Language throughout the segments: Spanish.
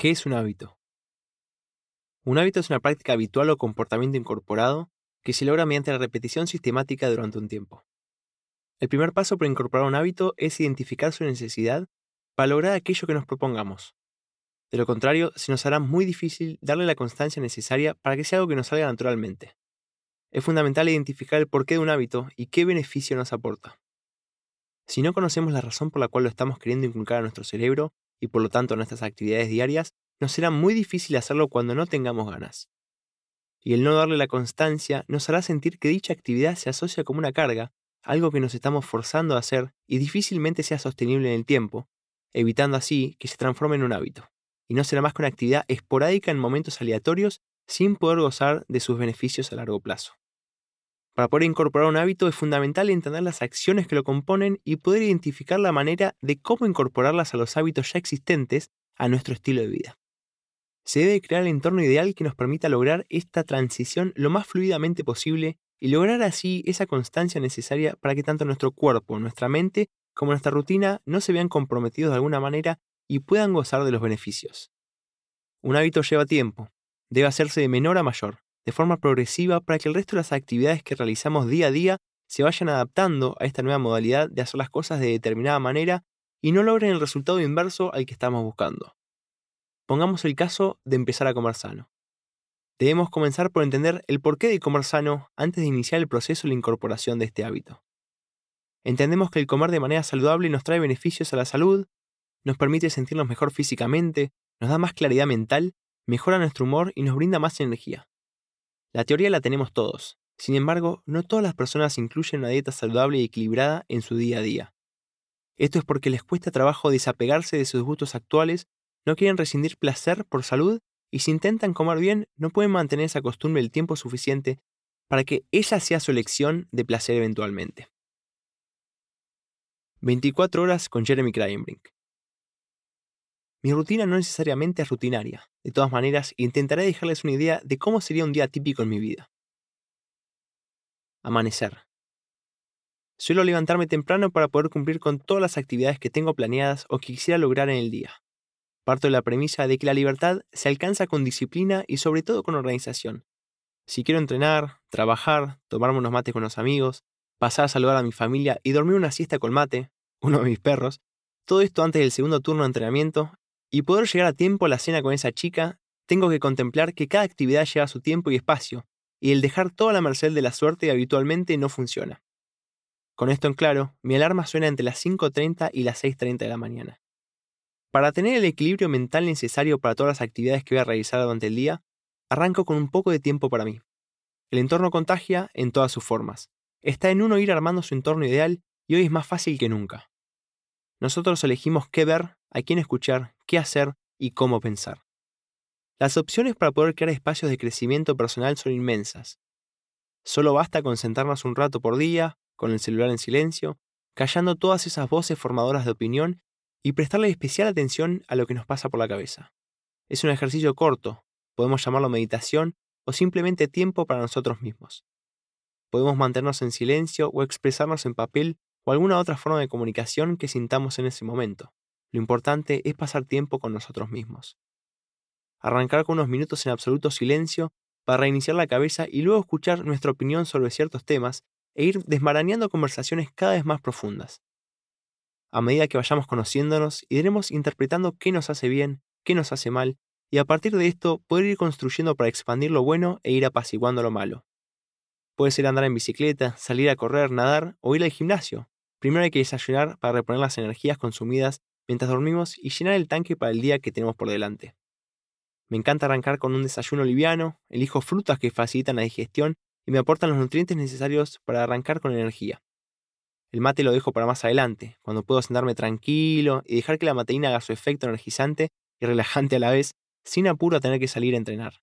¿Qué es un hábito? Un hábito es una práctica habitual o comportamiento incorporado que se logra mediante la repetición sistemática durante un tiempo. El primer paso para incorporar un hábito es identificar su necesidad para lograr aquello que nos propongamos. De lo contrario, se nos hará muy difícil darle la constancia necesaria para que sea algo que nos salga naturalmente. Es fundamental identificar el porqué de un hábito y qué beneficio nos aporta. Si no conocemos la razón por la cual lo estamos queriendo inculcar a nuestro cerebro, y por lo tanto nuestras actividades diarias, nos será muy difícil hacerlo cuando no tengamos ganas. Y el no darle la constancia nos hará sentir que dicha actividad se asocia como una carga, algo que nos estamos forzando a hacer y difícilmente sea sostenible en el tiempo, evitando así que se transforme en un hábito, y no será más que una actividad esporádica en momentos aleatorios sin poder gozar de sus beneficios a largo plazo. Para poder incorporar un hábito es fundamental entender las acciones que lo componen y poder identificar la manera de cómo incorporarlas a los hábitos ya existentes a nuestro estilo de vida. Se debe crear el entorno ideal que nos permita lograr esta transición lo más fluidamente posible y lograr así esa constancia necesaria para que tanto nuestro cuerpo, nuestra mente, como nuestra rutina no se vean comprometidos de alguna manera y puedan gozar de los beneficios. Un hábito lleva tiempo, debe hacerse de menor a mayor, de forma progresiva para que el resto de las actividades que realizamos día a día se vayan adaptando a esta nueva modalidad de hacer las cosas de determinada manera y no logren el resultado inverso al que estamos buscando. Pongamos el caso de empezar a comer sano. Debemos comenzar por entender el porqué de comer sano antes de iniciar el proceso de la incorporación de este hábito. Entendemos que el comer de manera saludable nos trae beneficios a la salud, nos permite sentirnos mejor físicamente, nos da más claridad mental, mejora nuestro humor y nos brinda más energía. La teoría la tenemos todos. Sin embargo, no todas las personas incluyen una dieta saludable y equilibrada en su día a día. Esto es porque les cuesta trabajo desapegarse de sus gustos actuales, no quieren rescindir placer por salud y si intentan comer bien no pueden mantener esa costumbre el tiempo suficiente para que ella sea su elección de placer eventualmente. 24 horas con Jeremy Kryenbrink. Mi rutina no necesariamente es rutinaria. De todas maneras, intentaré dejarles una idea de cómo sería un día típico en mi vida. Amanecer. Suelo levantarme temprano para poder cumplir con todas las actividades que tengo planeadas o que quisiera lograr en el día. Parto de la premisa de que la libertad se alcanza con disciplina y sobre todo con organización. Si quiero entrenar, trabajar, tomarme unos mates con los amigos, pasar a saludar a mi familia y dormir una siesta con mate, uno de mis perros, todo esto antes del segundo turno de entrenamiento, y poder llegar a tiempo a la cena con esa chica, tengo que contemplar que cada actividad lleva su tiempo y espacio, y el dejar toda la merced de la suerte habitualmente no funciona. Con esto en claro, mi alarma suena entre las 5.30 y las 6.30 de la mañana. Para tener el equilibrio mental necesario para todas las actividades que voy a realizar durante el día, arranco con un poco de tiempo para mí. El entorno contagia en todas sus formas. Está en uno ir armando su entorno ideal y hoy es más fácil que nunca. Nosotros elegimos qué ver, a quién escuchar, qué hacer y cómo pensar. Las opciones para poder crear espacios de crecimiento personal son inmensas. Solo basta con sentarnos un rato por día, con el celular en silencio, callando todas esas voces formadoras de opinión y prestarle especial atención a lo que nos pasa por la cabeza. Es un ejercicio corto, podemos llamarlo meditación o simplemente tiempo para nosotros mismos. Podemos mantenernos en silencio o expresarnos en papel o alguna otra forma de comunicación que sintamos en ese momento. Lo importante es pasar tiempo con nosotros mismos. Arrancar con unos minutos en absoluto silencio para reiniciar la cabeza y luego escuchar nuestra opinión sobre ciertos temas e ir desmarañando conversaciones cada vez más profundas. A medida que vayamos conociéndonos, iremos interpretando qué nos hace bien, qué nos hace mal, y a partir de esto poder ir construyendo para expandir lo bueno e ir apaciguando lo malo. Puede ser andar en bicicleta, salir a correr, nadar o ir al gimnasio. Primero hay que desayunar para reponer las energías consumidas mientras dormimos y llenar el tanque para el día que tenemos por delante. Me encanta arrancar con un desayuno liviano, elijo frutas que facilitan la digestión y me aportan los nutrientes necesarios para arrancar con energía. El mate lo dejo para más adelante, cuando puedo sentarme tranquilo y dejar que la mateína haga su efecto energizante y relajante a la vez, sin apuro a tener que salir a entrenar.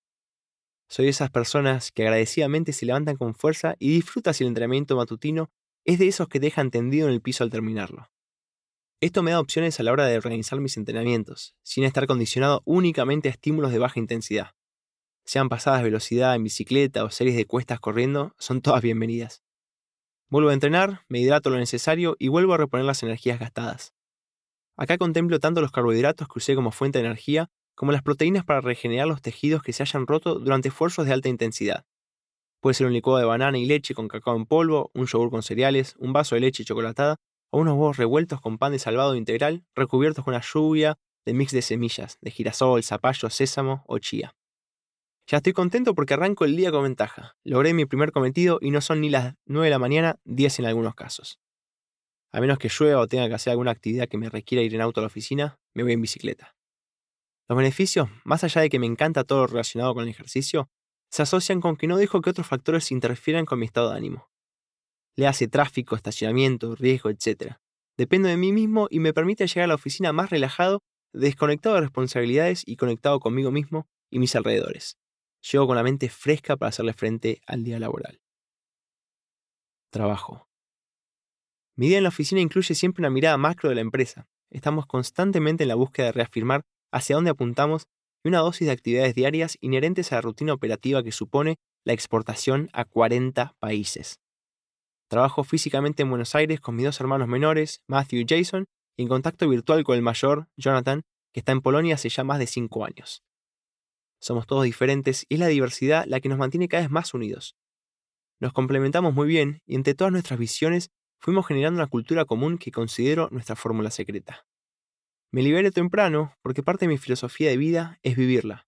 Soy de esas personas que agradecidamente se levantan con fuerza y disfrutan si el entrenamiento matutino es de esos que dejan tendido en el piso al terminarlo. Esto me da opciones a la hora de organizar mis entrenamientos, sin estar condicionado únicamente a estímulos de baja intensidad. Sean pasadas velocidad en bicicleta o series de cuestas corriendo, son todas bienvenidas. Vuelvo a entrenar, me hidrato lo necesario y vuelvo a reponer las energías gastadas. Acá contemplo tanto los carbohidratos que usé como fuente de energía como las proteínas para regenerar los tejidos que se hayan roto durante esfuerzos de alta intensidad. Puede ser un licuado de banana y leche con cacao en polvo, un yogur con cereales, un vaso de leche chocolatada o unos huevos revueltos con pan de salvado integral recubiertos con una lluvia de mix de semillas, de girasol, zapallo, sésamo o chía. Ya estoy contento porque arranco el día con ventaja. Logré mi primer cometido y no son ni las 9 de la mañana, 10 en algunos casos. A menos que llueva o tenga que hacer alguna actividad que me requiera ir en auto a la oficina, me voy en bicicleta. Los beneficios, más allá de que me encanta todo lo relacionado con el ejercicio, se asocian con que no dejo que otros factores interfieran con mi estado de ánimo. Le hace tráfico, estacionamiento, riesgo, etc. Dependo de mí mismo y me permite llegar a la oficina más relajado, desconectado de responsabilidades y conectado conmigo mismo y mis alrededores. Llego con la mente fresca para hacerle frente al día laboral. Trabajo. Mi día en la oficina incluye siempre una mirada macro de la empresa. Estamos constantemente en la búsqueda de reafirmar hacia dónde apuntamos y una dosis de actividades diarias inherentes a la rutina operativa que supone la exportación a 40 países. Trabajo físicamente en Buenos Aires con mis dos hermanos menores, Matthew y Jason, y en contacto virtual con el mayor, Jonathan, que está en Polonia hace ya más de 5 años. Somos todos diferentes y es la diversidad la que nos mantiene cada vez más unidos. Nos complementamos muy bien y entre todas nuestras visiones fuimos generando una cultura común que considero nuestra fórmula secreta. Me liberé temprano porque parte de mi filosofía de vida es vivirla.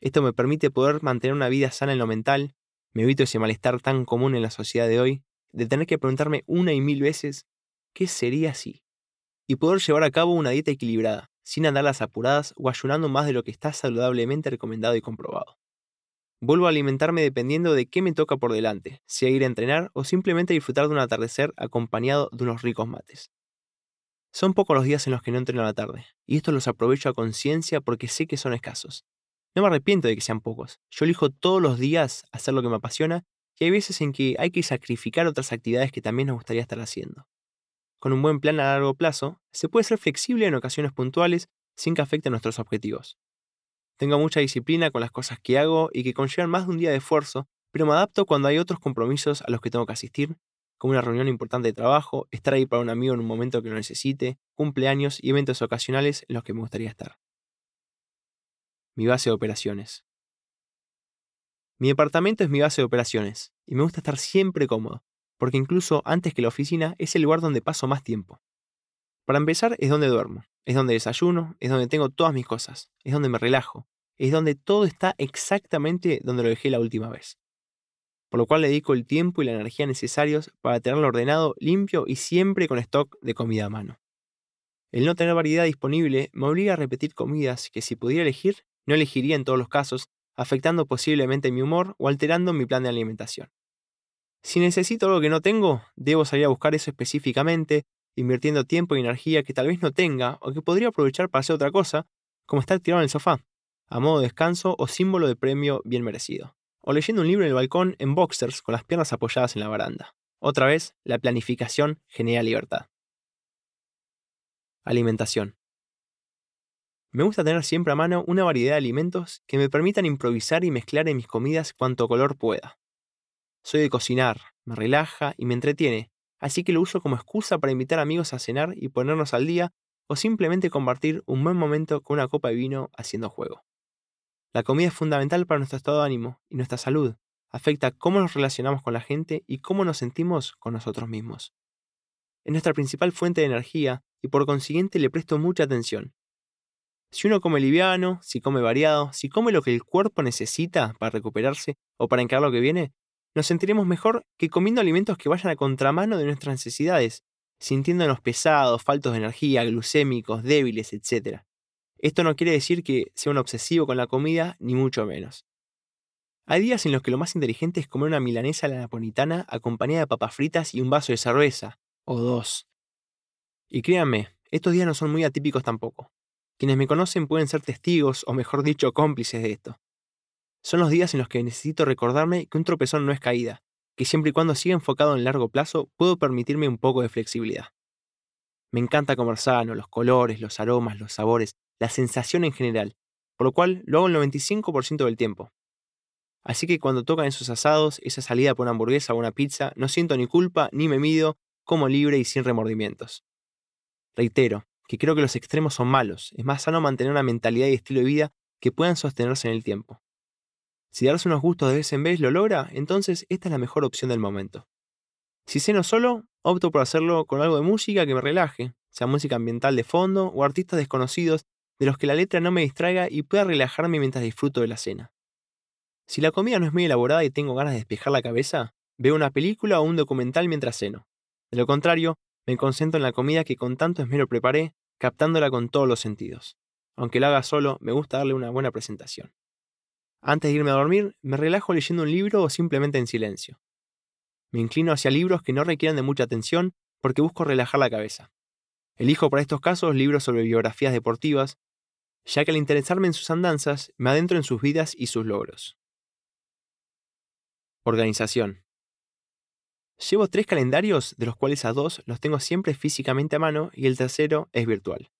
Esto me permite poder mantener una vida sana en lo mental, me evito ese malestar tan común en la sociedad de hoy, de tener que preguntarme una y mil veces, ¿qué sería si? Y poder llevar a cabo una dieta equilibrada, sin andar las apuradas o ayunando más de lo que está saludablemente recomendado y comprobado. Vuelvo a alimentarme dependiendo de qué me toca por delante, sea ir a entrenar o simplemente disfrutar de un atardecer acompañado de unos ricos mates. Son pocos los días en los que no entreno a la tarde, y estos los aprovecho a conciencia porque sé que son escasos. No me arrepiento de que sean pocos. Yo elijo todos los días hacer lo que me apasiona y hay veces en que hay que sacrificar otras actividades que también nos gustaría estar haciendo con un buen plan a largo plazo, se puede ser flexible en ocasiones puntuales sin que afecte nuestros objetivos. Tengo mucha disciplina con las cosas que hago y que conllevan más de un día de esfuerzo, pero me adapto cuando hay otros compromisos a los que tengo que asistir, como una reunión importante de trabajo, estar ahí para un amigo en un momento que lo necesite, cumpleaños y eventos ocasionales en los que me gustaría estar. Mi base de operaciones. Mi departamento es mi base de operaciones, y me gusta estar siempre cómodo, porque incluso antes que la oficina es el lugar donde paso más tiempo. Para empezar, es donde duermo, es donde desayuno, es donde tengo todas mis cosas, es donde me relajo, es donde todo está exactamente donde lo dejé la última vez. Por lo cual le dedico el tiempo y la energía necesarios para tenerlo ordenado, limpio y siempre con stock de comida a mano. El no tener variedad disponible me obliga a repetir comidas que si pudiera elegir, no elegiría en todos los casos, afectando posiblemente mi humor o alterando mi plan de alimentación. Si necesito algo que no tengo, debo salir a buscar eso específicamente, invirtiendo tiempo y energía que tal vez no tenga o que podría aprovechar para hacer otra cosa, como estar tirado en el sofá, a modo de descanso o símbolo de premio bien merecido. O leyendo un libro en el balcón en boxers con las piernas apoyadas en la baranda. Otra vez, la planificación genera libertad. Alimentación. Me gusta tener siempre a mano una variedad de alimentos que me permitan improvisar y mezclar en mis comidas cuanto color pueda. Soy de cocinar, me relaja y me entretiene, así que lo uso como excusa para invitar amigos a cenar y ponernos al día o simplemente compartir un buen momento con una copa de vino haciendo juego. La comida es fundamental para nuestro estado de ánimo y nuestra salud. Afecta cómo nos relacionamos con la gente y cómo nos sentimos con nosotros mismos. Es nuestra principal fuente de energía y por consiguiente le presto mucha atención. Si uno come liviano, si come variado, si come lo que el cuerpo necesita para recuperarse o para encarar lo que viene, nos sentiremos mejor que comiendo alimentos que vayan a contramano de nuestras necesidades, sintiéndonos pesados, faltos de energía, glucémicos, débiles, etc. Esto no quiere decir que sea un obsesivo con la comida, ni mucho menos. Hay días en los que lo más inteligente es comer una milanesa a la napolitana acompañada de papas fritas y un vaso de cerveza, o dos. Y créanme, estos días no son muy atípicos tampoco. Quienes me conocen pueden ser testigos, o mejor dicho, cómplices de esto. Son los días en los que necesito recordarme que un tropezón no es caída, que siempre y cuando siga enfocado en largo plazo puedo permitirme un poco de flexibilidad. Me encanta comer sano, los colores, los aromas, los sabores, la sensación en general, por lo cual lo hago el 95% del tiempo. Así que cuando tocan esos asados, esa salida por una hamburguesa o una pizza, no siento ni culpa ni me mido, como libre y sin remordimientos. Reitero, que creo que los extremos son malos, es más sano mantener una mentalidad y estilo de vida que puedan sostenerse en el tiempo. Si darse unos gustos de vez en vez lo logra, entonces esta es la mejor opción del momento. Si ceno solo, opto por hacerlo con algo de música que me relaje, sea música ambiental de fondo o artistas desconocidos de los que la letra no me distraiga y pueda relajarme mientras disfruto de la cena. Si la comida no es muy elaborada y tengo ganas de despejar la cabeza, veo una película o un documental mientras ceno. De lo contrario, me concentro en la comida que con tanto esmero preparé, captándola con todos los sentidos. Aunque la haga solo, me gusta darle una buena presentación. Antes de irme a dormir, me relajo leyendo un libro o simplemente en silencio. Me inclino hacia libros que no requieran de mucha atención porque busco relajar la cabeza. Elijo para estos casos libros sobre biografías deportivas, ya que al interesarme en sus andanzas, me adentro en sus vidas y sus logros. Organización. Llevo tres calendarios, de los cuales a dos los tengo siempre físicamente a mano y el tercero es virtual.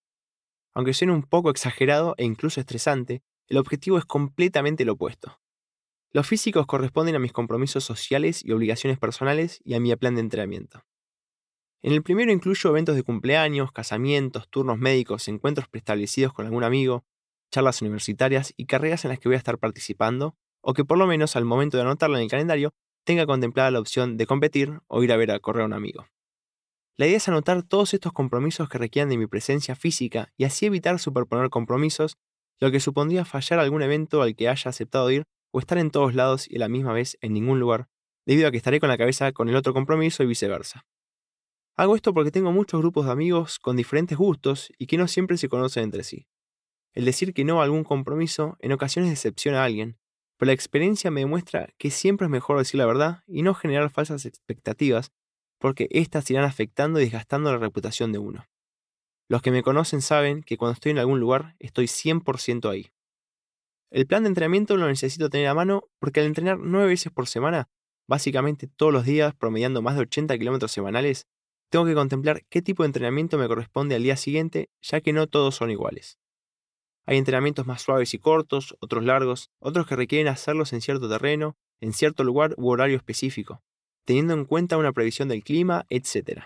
Aunque suene un poco exagerado e incluso estresante, el objetivo es completamente lo opuesto. Los físicos corresponden a mis compromisos sociales y obligaciones personales y a mi plan de entrenamiento. En el primero incluyo eventos de cumpleaños, casamientos, turnos médicos, encuentros preestablecidos con algún amigo, charlas universitarias y carreras en las que voy a estar participando, o que por lo menos al momento de anotarla en el calendario tenga contemplada la opción de competir o ir a ver a correr a un amigo. La idea es anotar todos estos compromisos que requieran de mi presencia física y así evitar superponer compromisos, lo que supondría fallar algún evento al que haya aceptado ir o estar en todos lados y a la misma vez en ningún lugar, debido a que estaré con la cabeza con el otro compromiso y viceversa. Hago esto porque tengo muchos grupos de amigos con diferentes gustos y que no siempre se conocen entre sí. El decir que no a algún compromiso en ocasiones decepciona a alguien, pero la experiencia me demuestra que siempre es mejor decir la verdad y no generar falsas expectativas, porque éstas irán afectando y desgastando la reputación de uno. Los que me conocen saben que cuando estoy en algún lugar estoy 100% ahí. El plan de entrenamiento lo necesito tener a mano porque al entrenar nueve veces por semana, básicamente todos los días promediando más de 80 kilómetros semanales, tengo que contemplar qué tipo de entrenamiento me corresponde al día siguiente, ya que no todos son iguales. Hay entrenamientos más suaves y cortos, otros largos, otros que requieren hacerlos en cierto terreno, en cierto lugar u horario específico, teniendo en cuenta una previsión del clima, etc.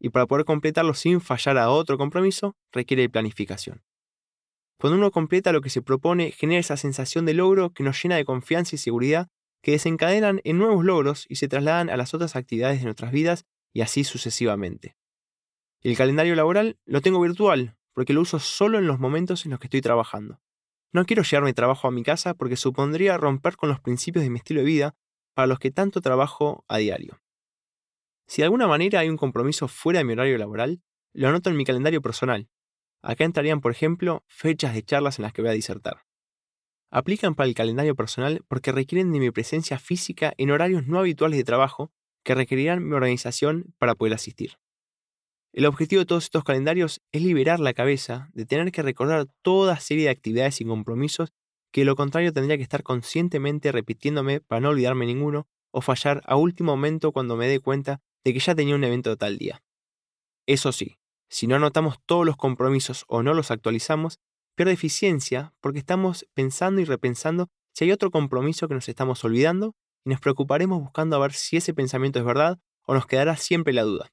Y para poder completarlo sin fallar a otro compromiso, requiere planificación. Cuando uno completa lo que se propone, genera esa sensación de logro que nos llena de confianza y seguridad que desencadenan en nuevos logros y se trasladan a las otras actividades de nuestras vidas y así sucesivamente. El calendario laboral lo tengo virtual, porque lo uso solo en los momentos en los que estoy trabajando. No quiero llevar mi trabajo a mi casa porque supondría romper con los principios de mi estilo de vida para los que tanto trabajo a diario. Si de alguna manera hay un compromiso fuera de mi horario laboral, lo anoto en mi calendario personal. Acá entrarían, por ejemplo, fechas de charlas en las que voy a disertar. Aplican para el calendario personal porque requieren de mi presencia física en horarios no habituales de trabajo que requerirán mi organización para poder asistir. El objetivo de todos estos calendarios es liberar la cabeza de tener que recordar toda serie de actividades y compromisos que lo contrario tendría que estar conscientemente repitiéndome para no olvidarme ninguno o fallar a último momento cuando me dé cuenta de que ya tenía un evento de tal día. Eso sí, si no anotamos todos los compromisos o no los actualizamos, pierde eficiencia porque estamos pensando y repensando si hay otro compromiso que nos estamos olvidando y nos preocuparemos buscando a ver si ese pensamiento es verdad o nos quedará siempre la duda.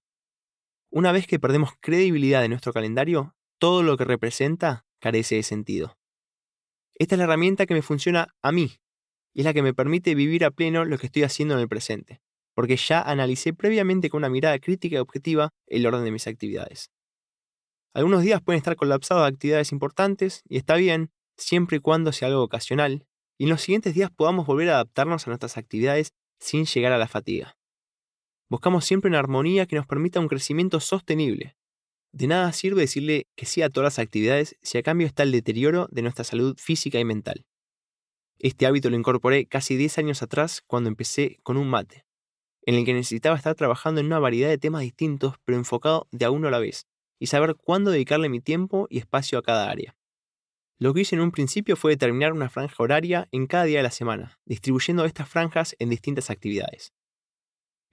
Una vez que perdemos credibilidad de nuestro calendario, todo lo que representa carece de sentido. Esta es la herramienta que me funciona a mí y es la que me permite vivir a pleno lo que estoy haciendo en el presente, porque ya analicé previamente con una mirada crítica y objetiva el orden de mis actividades. Algunos días pueden estar colapsados de actividades importantes y está bien, siempre y cuando sea algo ocasional y en los siguientes días podamos volver a adaptarnos a nuestras actividades sin llegar a la fatiga. Buscamos siempre una armonía que nos permita un crecimiento sostenible. De nada sirve decirle que sí a todas las actividades si a cambio está el deterioro de nuestra salud física y mental. Este hábito lo incorporé casi 10 años atrás cuando empecé con un mate, en el que necesitaba estar trabajando en una variedad de temas distintos pero enfocado de a uno a la vez, y saber cuándo dedicarle mi tiempo y espacio a cada área. Lo que hice en un principio fue determinar una franja horaria en cada día de la semana, distribuyendo estas franjas en distintas actividades.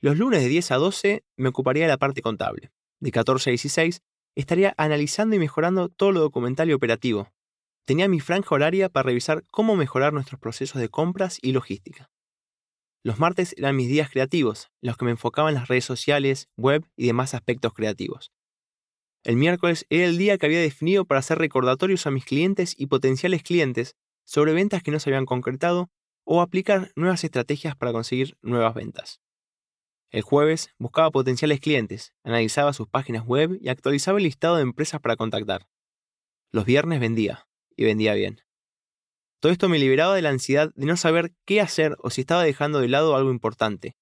Los lunes de 10 a 12 me ocuparía de la parte contable. De 14 a 16 estaría analizando y mejorando todo lo documental y operativo. Tenía mi franja horaria para revisar cómo mejorar nuestros procesos de compras y logística. Los martes eran mis días creativos, los que me enfocaban en las redes sociales, web y demás aspectos creativos. El miércoles era el día que había definido para hacer recordatorios a mis clientes y potenciales clientes sobre ventas que no se habían concretado o aplicar nuevas estrategias para conseguir nuevas ventas. El jueves buscaba potenciales clientes, analizaba sus páginas web y actualizaba el listado de empresas para contactar. Los viernes vendía, y vendía bien. Todo esto me liberaba de la ansiedad de no saber qué hacer o si estaba dejando de lado algo importante.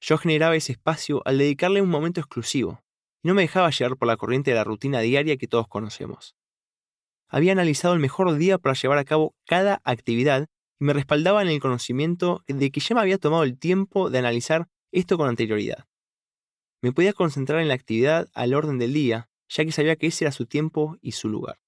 Yo generaba ese espacio al dedicarle un momento exclusivo, y no me dejaba llevar por la corriente de la rutina diaria que todos conocemos. Había analizado el mejor día para llevar a cabo cada actividad y me respaldaba en el conocimiento de que ya me había tomado el tiempo de analizar esto con anterioridad. Me podía concentrar en la actividad al orden del día, ya que sabía que ese era su tiempo y su lugar.